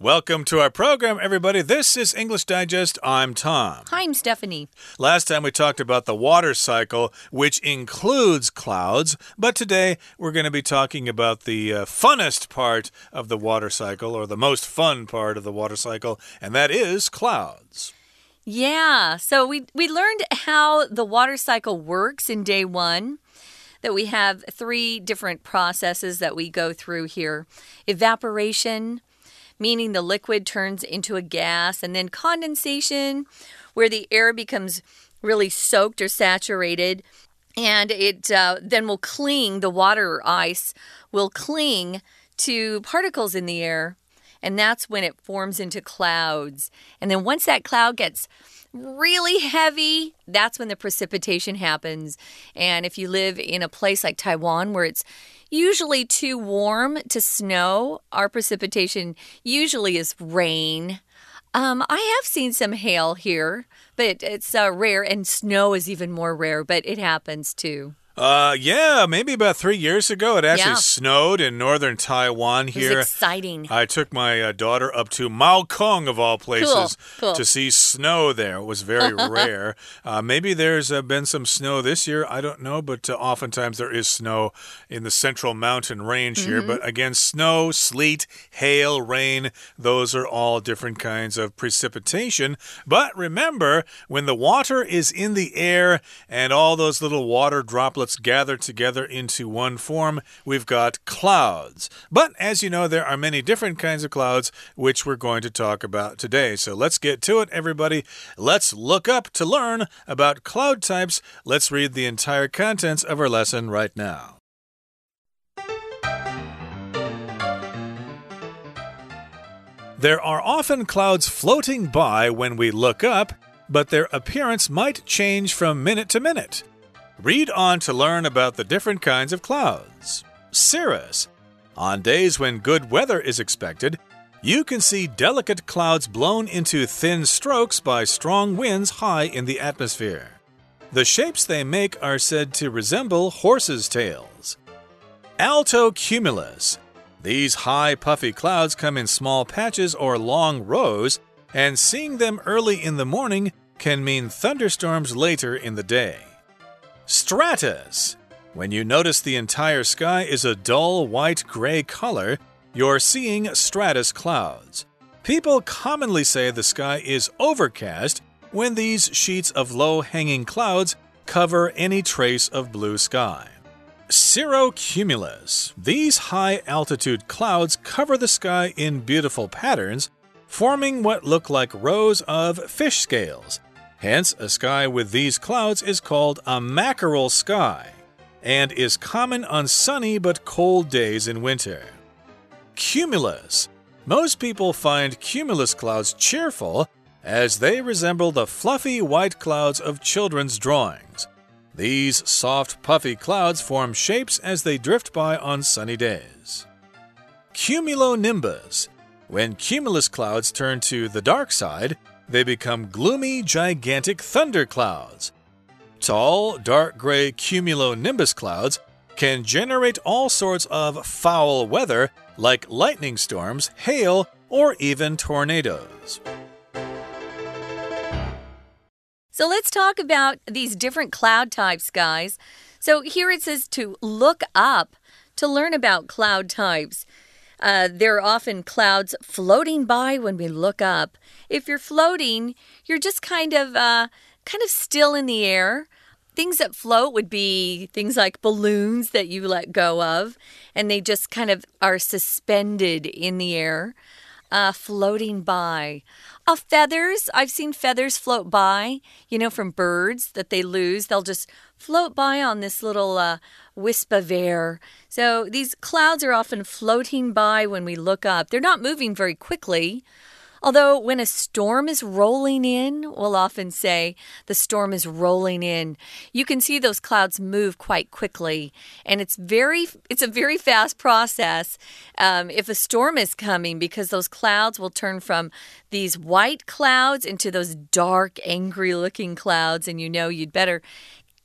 Welcome to our program, everybody. This is English Digest. I'm Tom. Hi, I'm Stephanie. Last time we talked about the water cycle, which includes clouds, but today we're going to be talking about the uh, funnest part of the water cycle, or the most fun part of the water cycle, and that is clouds. Yeah, so we, we learned how the water cycle works in day one that we have three different processes that we go through here evaporation, meaning the liquid turns into a gas, and then condensation, where the air becomes really soaked or saturated. And it uh, then will cling, the water or ice will cling to particles in the air. And that's when it forms into clouds. And then once that cloud gets really heavy, that's when the precipitation happens. And if you live in a place like Taiwan where it's usually too warm to snow, our precipitation usually is rain. Um, I have seen some hail here, but it's uh, rare, and snow is even more rare, but it happens too. Uh, yeah, maybe about three years ago, it actually Yeah. snowed in northern Taiwan here. exciting. I took my uh, daughter up to Maokong, of all places, cool. to see snow there. It was very rare. Uh, maybe there's uh, been some snow this year. I don't know, but uh, oftentimes there is snow in the central mountain range here. Mm-hmm. But again, snow, sleet, hail, rain, those are all different kinds of precipitation. But remember, when the water is in the air and all those little water droplets gather together into one form, we've got clouds. But as you know, there are many different kinds of clouds, which we're going to talk about today. So let's get to it, everybody. Let's look up to learn about cloud types. Let's read the entire contents of our lesson right now. There are often clouds floating by when we look up, but their appearance might change from minute to minute. Read on to learn about the different kinds of clouds. Cirrus. On days when good weather is expected, you can see delicate clouds blown into thin strokes by strong winds high in the atmosphere. The shapes they make are said to resemble horses' tails. Alto cumulus. These high, puffy clouds come in small patches or long rows, and seeing them early in the morning can mean thunderstorms later in the day. Stratus. When you notice the entire sky is a dull white gray color, you're seeing stratus clouds. People commonly say the sky is overcast when these sheets of low hanging clouds cover any trace of blue sky. Cirrocumulus. These high altitude clouds cover the sky in beautiful patterns, forming what look like rows of fish scales. Hence, a sky with these clouds is called a mackerel sky and is common on sunny but cold days in winter. Cumulus. Most people find cumulus clouds cheerful as they resemble the fluffy white clouds of children's drawings. These soft, puffy clouds form shapes as they drift by on sunny days. Cumulonimbus. When cumulus clouds turn to the dark side, they become gloomy, gigantic thunderclouds. Tall, dark gray cumulonimbus clouds can generate all sorts of foul weather like lightning storms, hail, or even tornadoes. So let's talk about these different cloud types, guys. So here it says to look up to learn about cloud types. Uh, there are often clouds floating by when we look up. If you're floating, you're just kind of uh, kind of still in the air. Things that float would be things like balloons that you let go of, and they just kind of are suspended in the air, uh, floating by. Uh, feathers, I've seen feathers float by, you know, from birds that they lose. They'll just float by on this little uh, wisp of air. So these clouds are often floating by when we look up. They're not moving very quickly. Although, when a storm is rolling in, we'll often say the storm is rolling in. You can see those clouds move quite quickly, and it's very, it's a very fast process. Um, if a storm is coming, because those clouds will turn from these white clouds into those dark, angry-looking clouds, and you know you'd better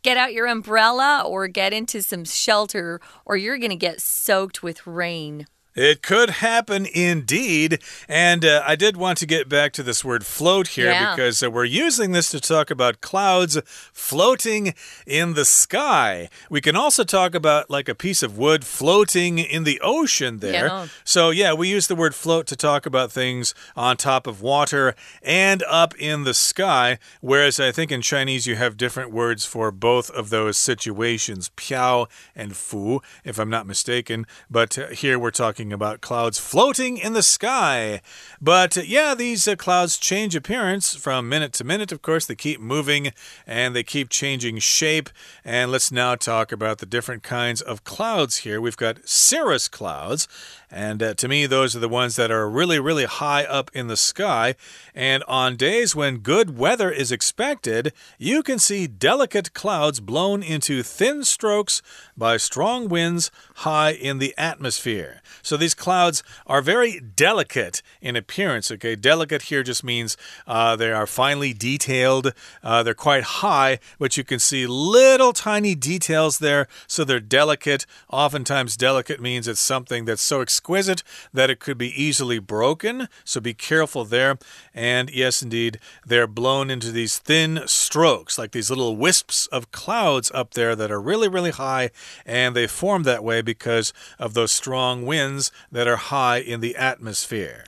get out your umbrella or get into some shelter, or you're going to get soaked with rain. It could happen indeed. And uh, I did want to get back to this word float here Yeah. because uh, we're using this to talk about clouds floating in the sky. We can also talk about like a piece of wood floating in the ocean there. Yeah. So, yeah, we use the word float to talk about things on top of water and up in the sky. Whereas I think in Chinese you have different words for both of those situations, piao and fu, if I'm not mistaken. But uh, here we're talking about clouds floating in the sky. But uh, yeah, these uh, clouds change appearance from minute to minute. Of course, they keep moving and they keep changing shape. And let's now talk about the different kinds of clouds here. We've got cirrus clouds. And uh, to me, those are the ones that are really, really high up in the sky. And on days when good weather is expected, you can see delicate clouds blown into thin strokes by strong winds high in the atmosphere. So these clouds are very delicate in appearance. Okay, delicate here just means uh, they are finely detailed, uh, they're quite high, but you can see little tiny details there. So they're delicate. Oftentimes, delicate means it's something that's so exquisite that it could be easily broken. So be careful there. And yes, indeed, they're blown into these thin strokes, like these little wisps of clouds up there that are really, really high. And they form that way because of those strong winds that are high in the atmosphere.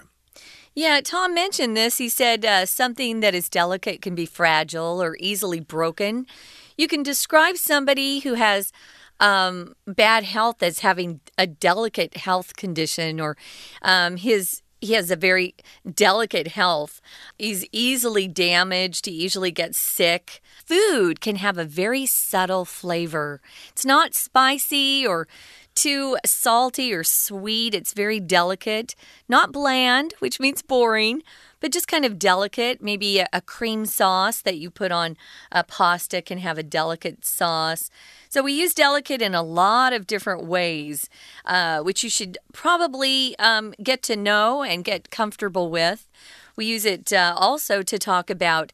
Yeah, Tom mentioned this. He said uh, something that is delicate can be fragile or easily broken. You can describe somebody who has um, bad health as having a delicate health condition, or um, his he has a very delicate health. He's easily damaged. He easily gets sick. Food can have a very subtle flavor. It's not spicy or too salty or sweet. It's very delicate, not bland, which means boring, but just kind of delicate. Maybe a, a cream sauce that you put on a pasta can have a delicate sauce. So we use delicate in a lot of different ways, uh, which you should probably um, get to know and get comfortable with. We use it uh, also to talk about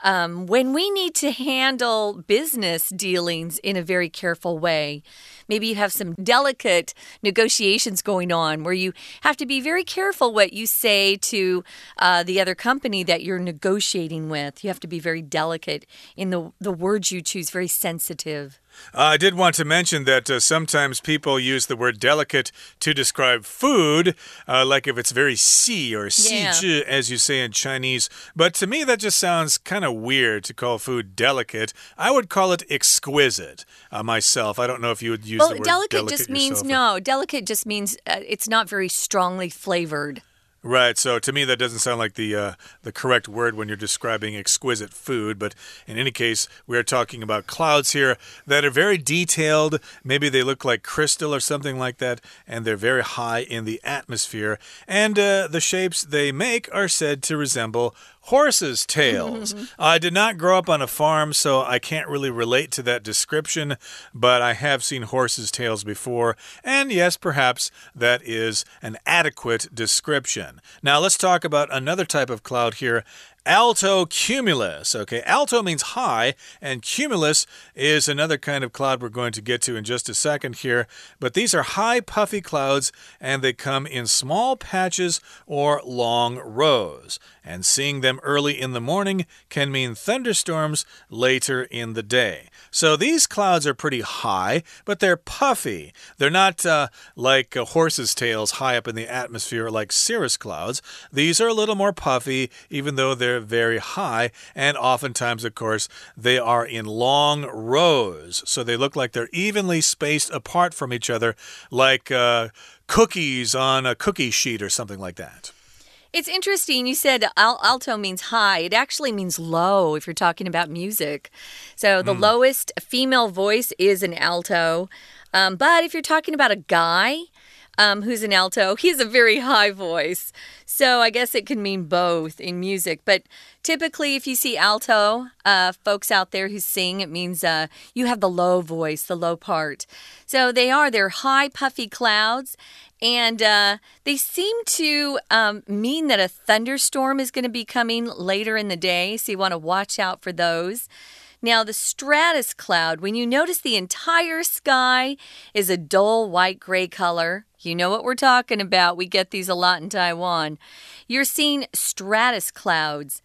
um, when we need to handle business dealings in a very careful way. Maybe you have some delicate negotiations going on where you have to be very careful what you say to uh, the other company that you're negotiating with. You have to be very delicate in the, the words you choose, very sensitive. Uh, I did want to mention that uh, sometimes people use the word delicate to describe food, uh, like if it's very xi or Yeah. 细致, as you say in Chinese. But to me, that just sounds kind of weird to call food delicate. I would call it exquisite uh, myself. I don't know if you would use Well, the word delicate, delicate just means yourself. no. Delicate just means uh, it's not very strongly flavored. Right. So to me, that doesn't sound like the uh, the correct word when you're describing exquisite food. But in any case, we are talking about clouds here that are very detailed. Maybe they look like crystal or something like that, and they're very high in the atmosphere. And uh, the shapes they make are said to resemble horses' tails. Mm-hmm. I did not grow up on a farm, so I can't really relate to that description, but I have seen horses' tails before, and yes, perhaps that is an adequate description. Now, let's talk about another type of cloud here. Alto cumulus. Okay, alto means high, and cumulus is another kind of cloud we're going to get to in just a second here. But these are high, puffy clouds, and they come in small patches or long rows. And seeing them early in the morning can mean thunderstorms later in the day. So these clouds are pretty high, but they're puffy. They're not uh, like uh, horses' tails high up in the atmosphere like cirrus clouds. These are a little more puffy, even though they're very high. And oftentimes, of course, they are in long rows. So they look like they're evenly spaced apart from each other, like uh, cookies on a cookie sheet or something like that. It's interesting. You said al alto means high. It actually means low if you're talking about music. So the lowest female voice is an alto. Um, but if you're talking about a guy um, who's an alto, he has a very high voice. So I guess it can mean both in music. But typically, if you see alto uh, folks out there who sing, it means uh, you have the low voice, the low part. So they are, they're high, puffy clouds. And uh, they seem to um, mean that a thunderstorm is going to be coming later in the day. So you want to watch out for those. Now, the stratus cloud, when you notice the entire sky is a dull white gray color, you know what we're talking about. We get these a lot in Taiwan. You're seeing stratus clouds.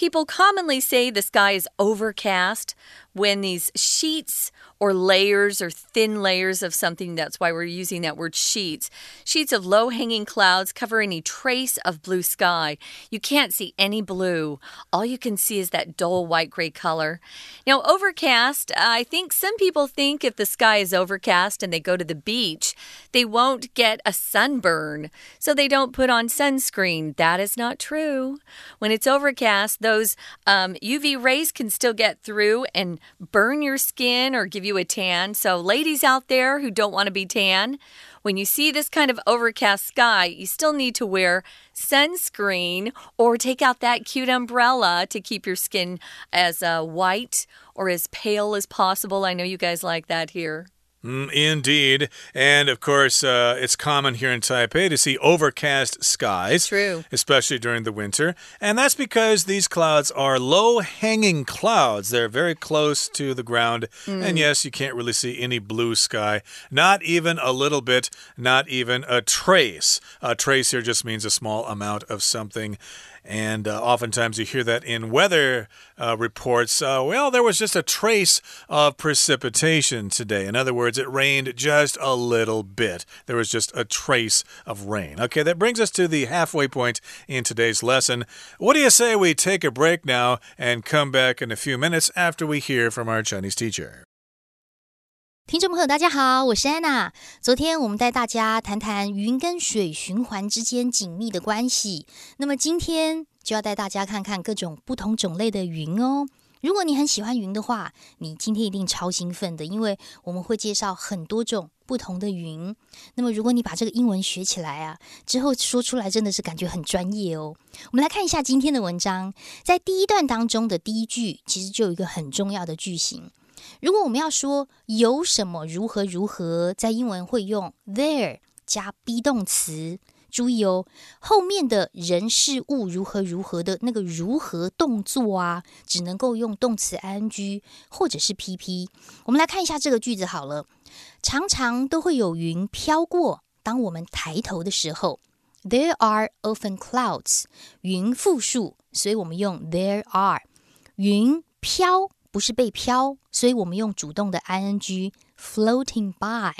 People commonly say the sky is overcast when these sheets or layers or thin layers of something, that's why we're using that word sheets, sheets of low hanging clouds cover any trace of blue sky. You can't see any blue. All you can see is that dull white gray color. Now, overcast, I think some people think if the sky is overcast and they go to the beach, they won't get a sunburn, so they don't put on sunscreen. That is not true. When it's overcast, those um, UV rays can still get through and burn your skin or give you a tan. So, ladies out there who don't want to be tan, when you see this kind of overcast sky, you still need to wear sunscreen or take out that cute umbrella to keep your skin as uh, white or as pale as possible. I know you guys like that here. Mm, indeed. And of course, uh, it's common here in Taipei to see overcast skies. True. Especially during the winter. And that's because these clouds are low hanging clouds. They're very close to the ground. Mm. And yes, you can't really see any blue sky. Not even a little bit, not even a trace. A trace here just means a small amount of something. And uh, oftentimes you hear that in weather uh, reports. Uh, well, there was just a trace of precipitation today. In other words, it rained just a little bit. There was just a trace of rain. Okay, that brings us to the halfway point in today's lesson. What do you say we take a break now and come back in a few minutes after we hear from our Chinese teacher? 听众朋友，大家好，我是安娜。昨天我们带大家谈谈云跟水循环之间紧密的关系。那么今天就要带大家看看各种不同种类的云哦。如果你很喜欢云的话，你今天一定超兴奋的，因为我们会介绍很多种不同的云。那么如果你把这个英文学起来啊，之后说出来真的是感觉很专业哦。我们来看一下今天的文章，在第一段当中的第一句，其实就有一个很重要的句型。如果我们要说有什么如何如何，在英文会用 there 加 be 动词。注意哦，后面的人事物如何如何的那个如何动作啊，只能够用动词 ing 或者是 pp。我们来看一下这个句子好了，常常都会有云飘过。当我们抬头的时候，there are often clouds，云复数，所以我们用 there are。云飘。不是被飘，所以我们用主动的 ing floating by。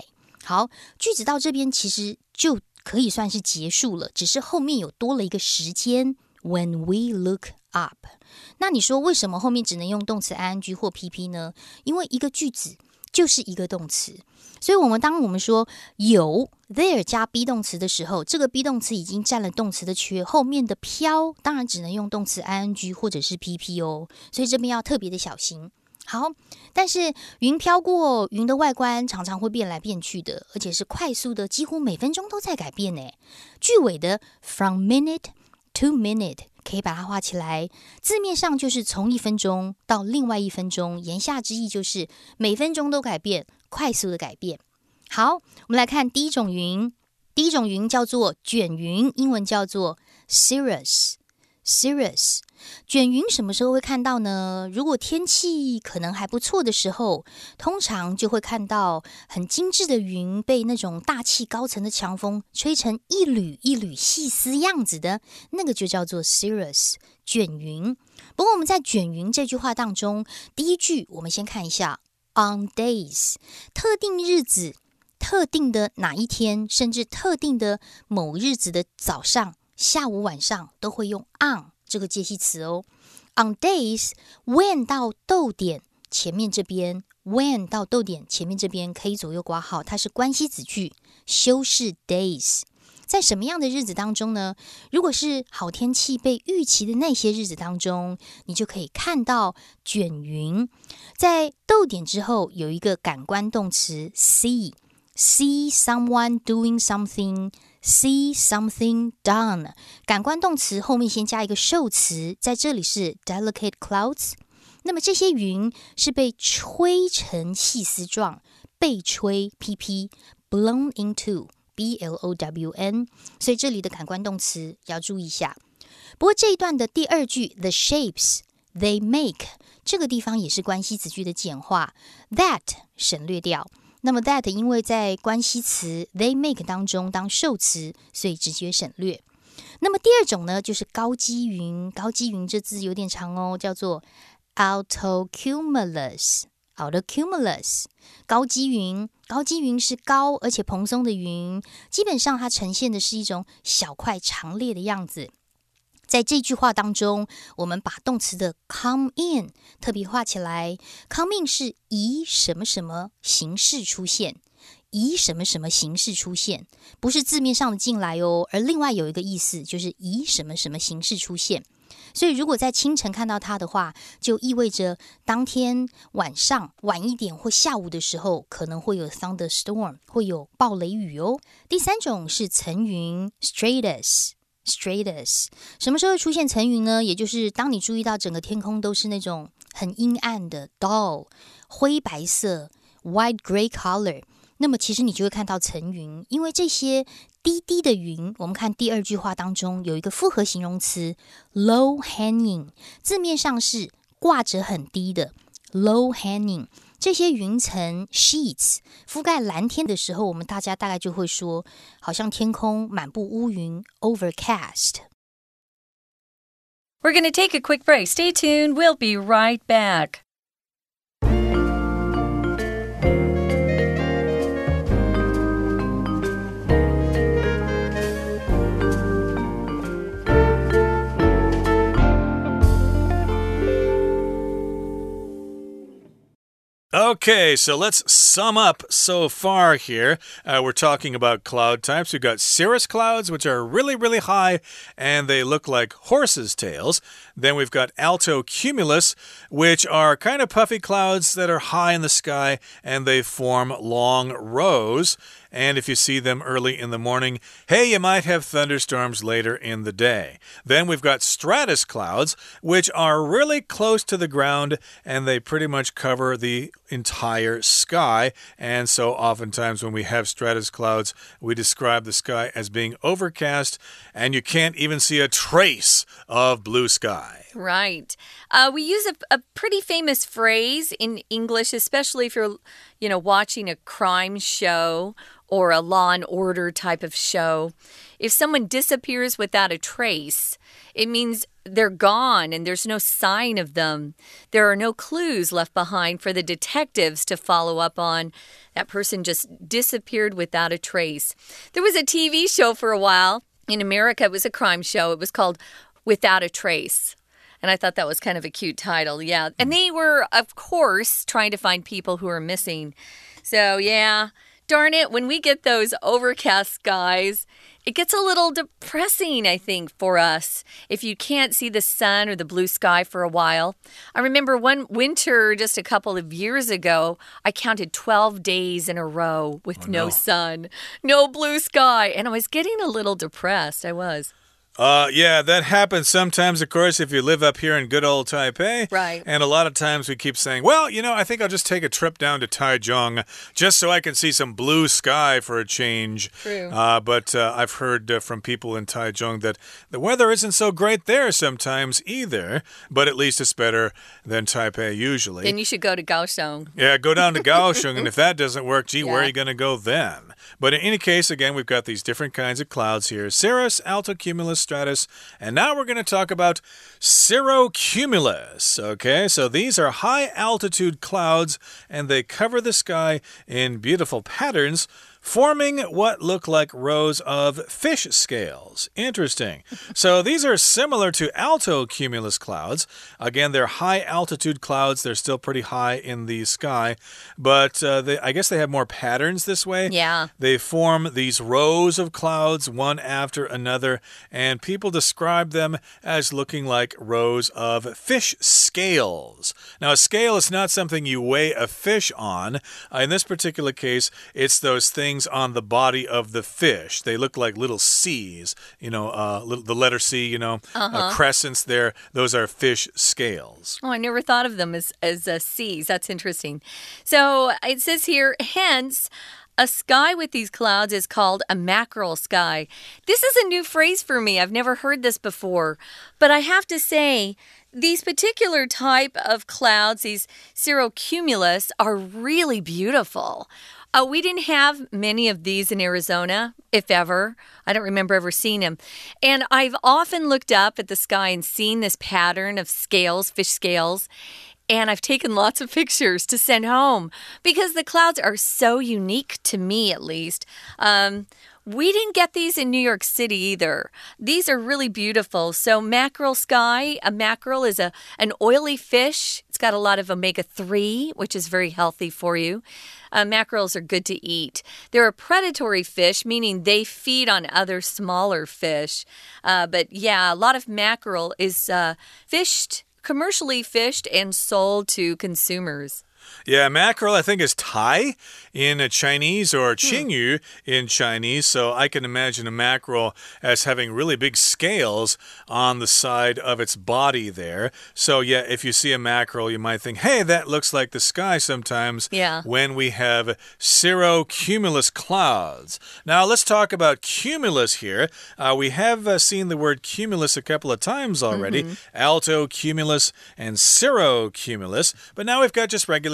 好，句子到这边其实就可以算是结束了，只是后面有多了一个时间 when we look up。那你说为什么后面只能用动词 ing 或 pp 呢？因为一个句子就是一个动词。所以，我们当我们说有 there 加 be 动词的时候，这个 be 动词已经占了动词的缺，后面的飘当然只能用动词 ing 或者是 pp 哦。所以这边要特别的小心。好，但是云飘过，云的外观常常会变来变去的，而且是快速的，几乎每分钟都在改变呢。句尾的 from minute to minute 可以把它画起来，字面上就是从一分钟到另外一分钟，言下之意就是每分钟都改变。快速的改变。好，我们来看第一种云。第一种云叫做卷云，英文叫做 cirrus。Cirrus 卷云什么时候会看到呢？如果天气可能还不错的时候，通常就会看到很精致的云被那种大气高层的强风吹成一缕一缕细丝样子的，那个就叫做 cirrus 卷云。不过我们在卷云这句话当中，第一句我们先看一下。On days，特定日子、特定的哪一天，甚至特定的某日子的早上、下午、晚上，都会用 on 这个介系词哦。On days，when 到逗点前面这边，when 到逗点前面这边可以左右挂号，它是关系子句，修饰 days。在什么样的日子当中呢？如果是好天气被预期的那些日子当中，你就可以看到卷云。在逗点之后有一个感官动词 see，see someone doing something see something done。感官动词后面先加一个受词，在这里是 delicate clouds。那么这些云是被吹成细丝状，被吹 pp blown into b l o w n。所以这里的感官动词要注意一下。不过这一段的第二句 the shapes they make 这个地方也是关系子句的简化，that 省略掉。那么 that 因为在关系词 they make 当中当受词，所以直接省略。那么第二种呢，就是高积云。高积云这字有点长哦，叫做 altocumulus。altocumulus 高积云，高积云是高而且蓬松的云，基本上它呈现的是一种小块长列的样子。在这句话当中，我们把动词的 come in 特别画起来，come in 是以什么什么形式出现。以什么什么形式出现，不是字面上的进来哦，而另外有一个意思就是以什么什么形式出现。所以如果在清晨看到它的话，就意味着当天晚上晚一点或下午的时候可能会有 thunderstorm，会有暴雷雨哦。第三种是层云 stratus Stratus，什么时候出现层云呢？也就是当你注意到整个天空都是那种很阴暗的 dull 灰白色 white gray color。那么其实你就会看到层云，因为这些低低的云，我们看第二句话当中有一个复合形容词 low hanging，字面上是挂着很低的 low hanging。这些云层 sheets 覆盖蓝天的时候，我们大家大概就会说，好像天空满布乌云 overcast。We're going to take a quick break. Stay tuned. We'll be right back. Okay, so let's sum up so far here. Uh, we're talking about cloud types. We've got cirrus clouds, which are really, really high and they look like horses' tails. Then we've got alto cumulus, which are kind of puffy clouds that are high in the sky and they form long rows. And if you see them early in the morning, hey, you might have thunderstorms later in the day. Then we've got stratus clouds, which are really close to the ground and they pretty much cover the entire sky. And so, oftentimes, when we have stratus clouds, we describe the sky as being overcast and you can't even see a trace of blue sky. Right. Uh, we use a, a pretty famous phrase in English, especially if you're, you know, watching a crime show or a law and order type of show. If someone disappears without a trace, it means they're gone and there's no sign of them. There are no clues left behind for the detectives to follow up on. That person just disappeared without a trace. There was a TV show for a while in America, it was a crime show. It was called Without a Trace. And I thought that was kind of a cute title. Yeah. And they were, of course, trying to find people who are missing. So, yeah, darn it, when we get those overcast skies, it gets a little depressing, I think, for us if you can't see the sun or the blue sky for a while. I remember one winter just a couple of years ago, I counted 12 days in a row with oh, no. no sun, no blue sky, and I was getting a little depressed. I was. Uh, yeah, that happens sometimes, of course, if you live up here in good old Taipei. Right. And a lot of times we keep saying, well, you know, I think I'll just take a trip down to Taichung just so I can see some blue sky for a change. True. Uh, but uh, I've heard uh, from people in Taichung that the weather isn't so great there sometimes either, but at least it's better than Taipei usually. Then you should go to Kaohsiung. Yeah, go down to Kaohsiung, and if that doesn't work, gee, yeah. where are you going to go then? But in any case, again, we've got these different kinds of clouds here cirrus, altocumulus, stratus, and now we're going to talk about cirrocumulus. Okay, so these are high altitude clouds and they cover the sky in beautiful patterns forming what look like rows of fish scales. Interesting. so these are similar to alto cumulus clouds. Again, they're high altitude clouds. They're still pretty high in the sky, but uh, they, I guess they have more patterns this way. Yeah. They form these rows of clouds one after another, and people describe them as looking like rows of fish scales. Now, a scale is not something you weigh a fish on. Uh, in this particular case, it's those things things on the body of the fish. They look like little C's, you know, uh, little, the letter C, you know, uh -huh. uh, crescents there. Those are fish scales. Oh, I never thought of them as, as uh, C's. That's interesting. So it says here, hence, A sky with these clouds is called a mackerel sky. This is a new phrase for me. I've never heard this before. But I have to say, these particular type of clouds, these cirrocumulus, are really beautiful. Uh, we didn't have many of these in Arizona, if ever. I don't remember ever seeing them. And I've often looked up at the sky and seen this pattern of scales, fish scales. And I've taken lots of pictures to send home because the clouds are so unique to me, at least. Um, we didn't get these in New York City either. These are really beautiful. So mackerel sky, a mackerel is a an oily fish. It's got a lot of omega 3, which is very healthy for you. Uh, mackerels are good to eat. They're a predatory fish, meaning they feed on other smaller fish. Uh, but yeah, a lot of mackerel is uh, fished, commercially fished, and sold to consumers. Yeah, mackerel I think is Tai in Chinese or Qingyu hmm. in Chinese. So I can imagine a mackerel as having really big scales on the side of its body there. So yeah, if you see a mackerel, you might think, hey, that looks like the sky sometimes Yeah. when we have cirrocumulus clouds. Now let's talk about cumulus here. Uh, we have uh, seen the word cumulus a couple of times already alto cumulus and cirrocumulus. But now we've got just regular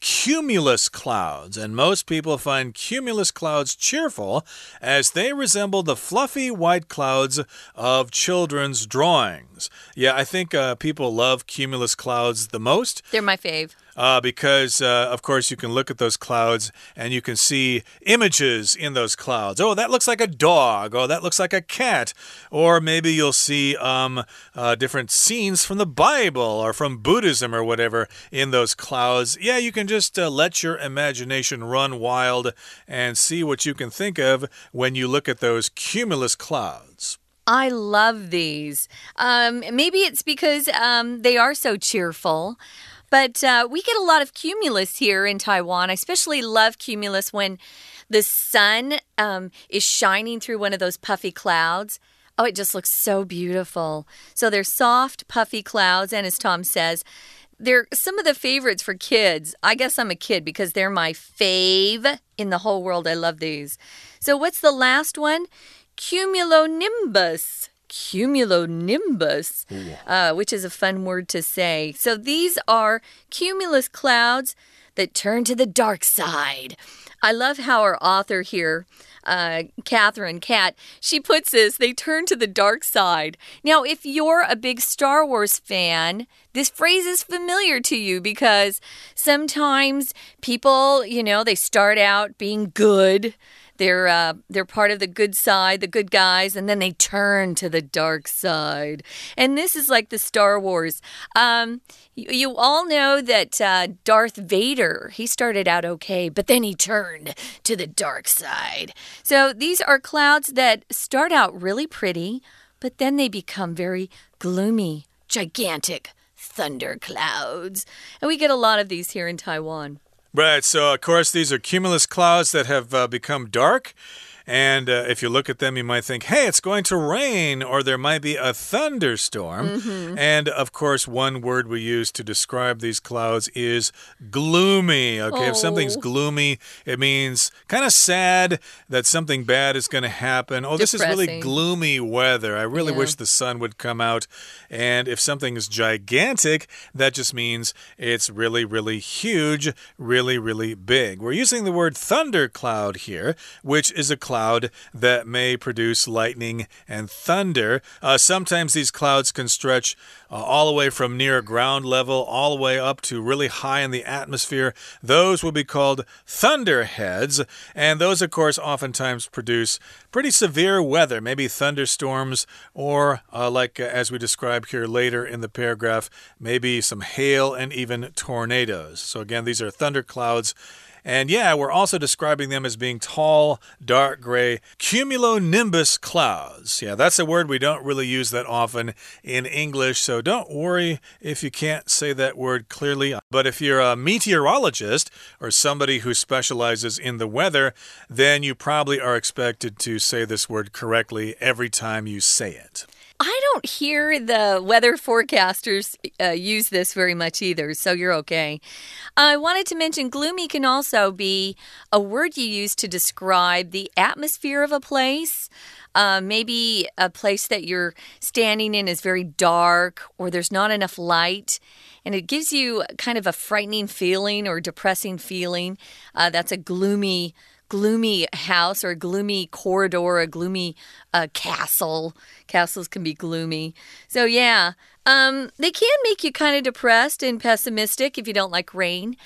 cumulus clouds, and most people find cumulus clouds cheerful as they resemble the fluffy white clouds of children's drawings. Yeah, I think uh, people love cumulus clouds the most They're my fave. Uh, because, uh, of course, you can look at those clouds and you can see images in those clouds. Oh, that looks like a dog. Oh, that looks like a cat. Or maybe you'll see um, uh, different scenes from the Bible or from Buddhism or whatever in those clouds. Yeah, you can just uh, let your imagination run wild and see what you can think of when you look at those cumulus clouds. I love these. Um, maybe it's because um, they are so cheerful. But uh, we get a lot of cumulus here in Taiwan. I especially love cumulus when the sun um, is shining through one of those puffy clouds. Oh, it just looks so beautiful. So they're soft, puffy clouds. And as Tom says, they're some of the favorites for kids. I guess I'm a kid because they're my fave in the whole world. I love these. So, what's the last one? Cumulonimbus. Cumulonimbus, uh, which is a fun word to say. So, these are cumulus clouds that turn to the dark side. I love how our author here, uh, Catherine Cat, she puts this they turn to the dark side. Now, if you're a big Star Wars fan, this phrase is familiar to you because sometimes people, you know, they start out being good. They're uh, they're part of the good side, the good guys, and then they turn to the dark side. And this is like the Star Wars. Um, you, you all know that uh, Darth Vader he started out okay, but then he turned to the dark side. So these are clouds that start out really pretty, but then they become very gloomy, gigantic thunder clouds. And we get a lot of these here in Taiwan. Right. So, of course, these are cumulus clouds that have uh, become dark. And uh, if you look at them, you might think, hey, it's going to rain, or there might be a thunderstorm. Mm -hmm. And of course, one word we use to describe these clouds is gloomy. Okay, oh. if something's gloomy, it means kind of sad that something bad is going to happen. Oh, this is really gloomy weather. I really Yeah. wish the sun would come out. And if something is gigantic, that just means it's really, really huge, really, really big. We're using the word thundercloud here, which is a cloud that may produce lightning and thunder. Uh, sometimes these clouds can stretch uh, all the way from near ground level all the way up to really high in the atmosphere. Those will be called thunderheads. And those, of course, oftentimes produce pretty severe weather, maybe thunderstorms, or uh, like uh, as we describe here later in the paragraph, maybe some hail and even tornadoes. So, again, these are thunderclouds. And yeah, we're also describing them as being tall, dark gray cumulonimbus clouds. Yeah, that's a word we don't really use that often in English, so don't worry if you can't say that word clearly. But if you're a meteorologist or somebody who specializes in the weather, then you probably are expected to say this word correctly every time you say it. I don't hear the weather forecasters uh, use this very much either, so you're okay. I wanted to mention gloomy can also be a word you use to describe the atmosphere of a place. Uh, maybe a place that you're standing in is very dark or there's not enough light and it gives you kind of a frightening feeling or depressing feeling. Uh, that's a gloomy gloomy house or a gloomy corridor, a gloomy uh, castle. Castles can be gloomy. So, yeah, um, they can make you kind of depressed and pessimistic if you don't like rain.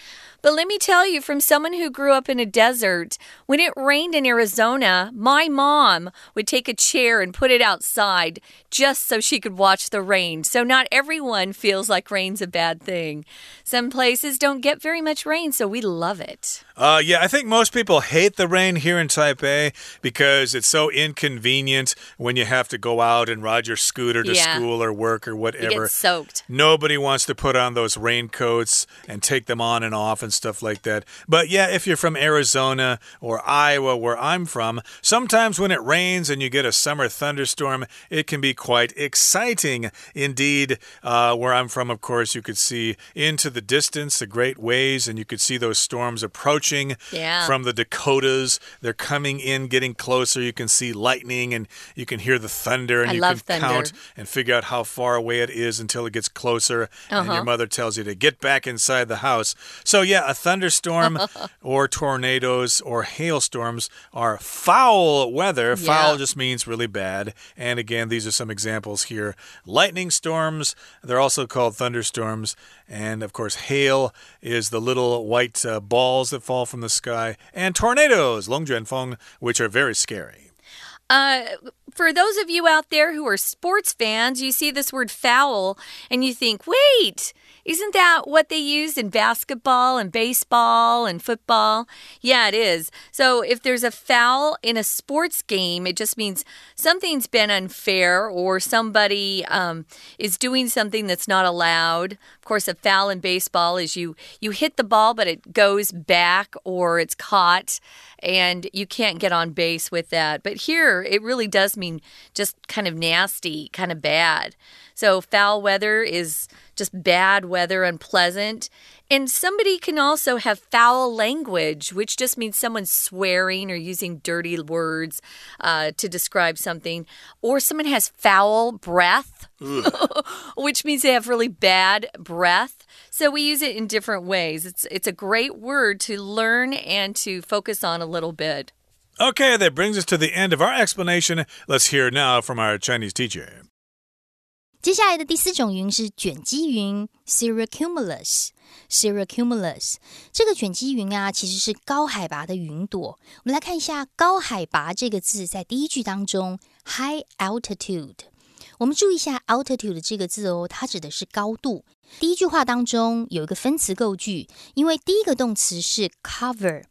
But let me tell you, from someone who grew up in a desert, when it rained in Arizona, my mom would take a chair and put it outside just so she could watch the rain. So not everyone feels like rain's a bad thing. Some places don't get very much rain, so we love it. Uh, yeah, I think most people hate the rain here in Taipei because it's so inconvenient when you have to go out and ride your scooter to Yeah. school or work or whatever. You get soaked. Nobody wants to put on those raincoats and take them on and off and stuff like that. But yeah, if you're from Arizona or Iowa, where I'm from, sometimes when it rains and you get a summer thunderstorm, it can be quite exciting. Indeed, uh, where I'm from, of course, you could see into the distance the Great Ways and you could see those storms approaching Yeah. from the Dakotas. They're coming in, getting closer. You can see lightning and you can hear the thunder and I you love can thunder. count and figure out how far away it is until it gets closer. And Uh-huh. your mother tells you to get back inside the house. So, yeah, a thunderstorm or tornadoes or hailstorms are foul weather. Foul just means really bad. And again, these are some examples here lightning storms, they're also called thunderstorms. And of course, hail is the little white uh, balls that fall fall from the sky, and tornadoes, Longjuanfeng, which are very scary. Uh, for those of you out there who are sports fans, you see this word foul and you think, wait, isn't that what they use in basketball and baseball and football? Yeah, it is. So if there's a foul in a sports game, it just means something's been unfair or somebody um, is doing something that's not allowed. Of course, a foul in baseball is you you hit the ball, but it goes back or it's caught, and you can't get on base with that. But here, it really does mean just kind of nasty, kind of bad. So foul weather is just bad weather, unpleasant. And somebody can also have foul language, which just means someone swearing or using dirty words uh, to describe something. Or someone has foul breath, which means they have really bad breath. So we use it in different ways. It's, it's a great word to learn and to focus on a little bit. Okay, that brings us to the end of our explanation. Let's hear now from our Chinese teacher. 接下来的第四种云是卷积云 （cirrocumulus）。cirrocumulus 这个卷积云啊，其实是高海拔的云朵。我们来看一下“高海拔”这个字在第一句当中，high altitude。我们注意一下 altitude 这个字哦，它指的是高度。第一句话当中有一个分词构句，因为第一个动词是 cover，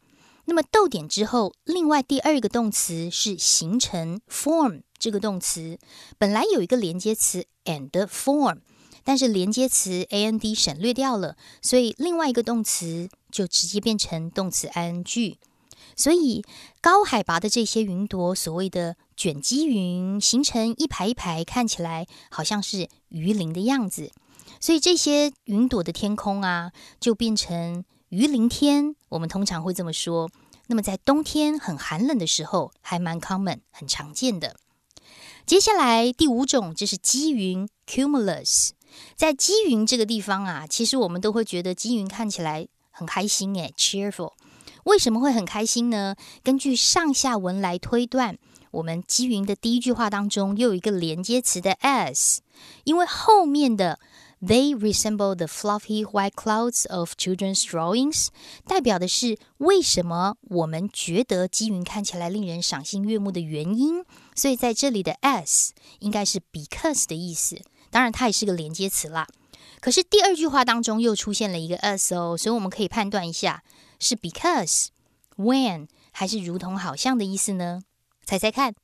那么逗点之后，另外第二个动词是形成 form 这个动词，本来有一个连接词 and form，但是连接词 and 省略掉了，所以另外一个动词就直接变成动词 ing。所以高海拔的这些云朵，所谓的卷积云，形成一排一排，看起来好像是鱼鳞的样子。所以这些云朵的天空啊，就变成鱼鳞天。我们通常会这么说。那么在冬天很寒冷的时候，还蛮 common，很常见的。接下来第五种就是积云 （cumulus）。在积云这个地方啊，其实我们都会觉得积云看起来很开心，诶 c h e e r f u l 为什么会很开心呢？根据上下文来推断，我们积云的第一句话当中又有一个连接词的 as，因为后面的 They resemble the fluffy white clouds of children's drawings，代表的是为什么我们觉得积云看起来令人赏心悦目的原因。所以在这里的 as 应该是 because 的意思，当然它也是个连接词啦。可是第二句话当中又出现了一个 as 哦，所以我们可以判断一下是 because、when 还是如同好像的意思呢？猜猜看。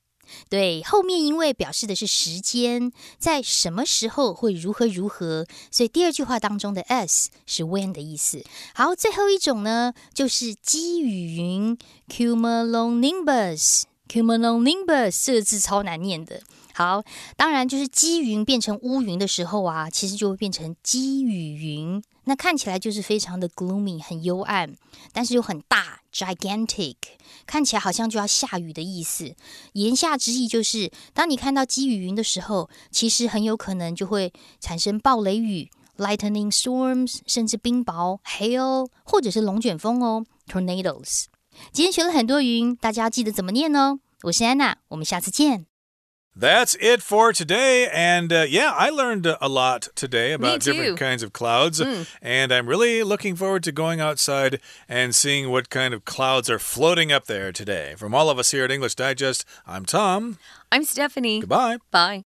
对，后面因为表示的是时间，在什么时候会如何如何，所以第二句话当中的 s 是 when 的意思。好，最后一种呢，就是积雨云 cumulonimbus。cumulonimbus 这个字超难念的，好，当然就是积云变成乌云的时候啊，其实就会变成积雨云。那看起来就是非常的 gloomy，很幽暗，但是又很大，gigantic，看起来好像就要下雨的意思。言下之意就是，当你看到积雨云的时候，其实很有可能就会产生暴雷雨 （lightning storms），甚至冰雹 （hail） 或者是龙卷风哦 （tornadoes）。今天学了很多云，大家记得怎么念呢？我是安娜，我们下次见。That's it for today. And uh, yeah, I learned a lot today about different kinds of clouds. Mm. And I'm really looking forward to going outside and seeing what kind of clouds are floating up there today. From all of us here at English Digest, I'm Tom. I'm Stephanie. Goodbye. Bye.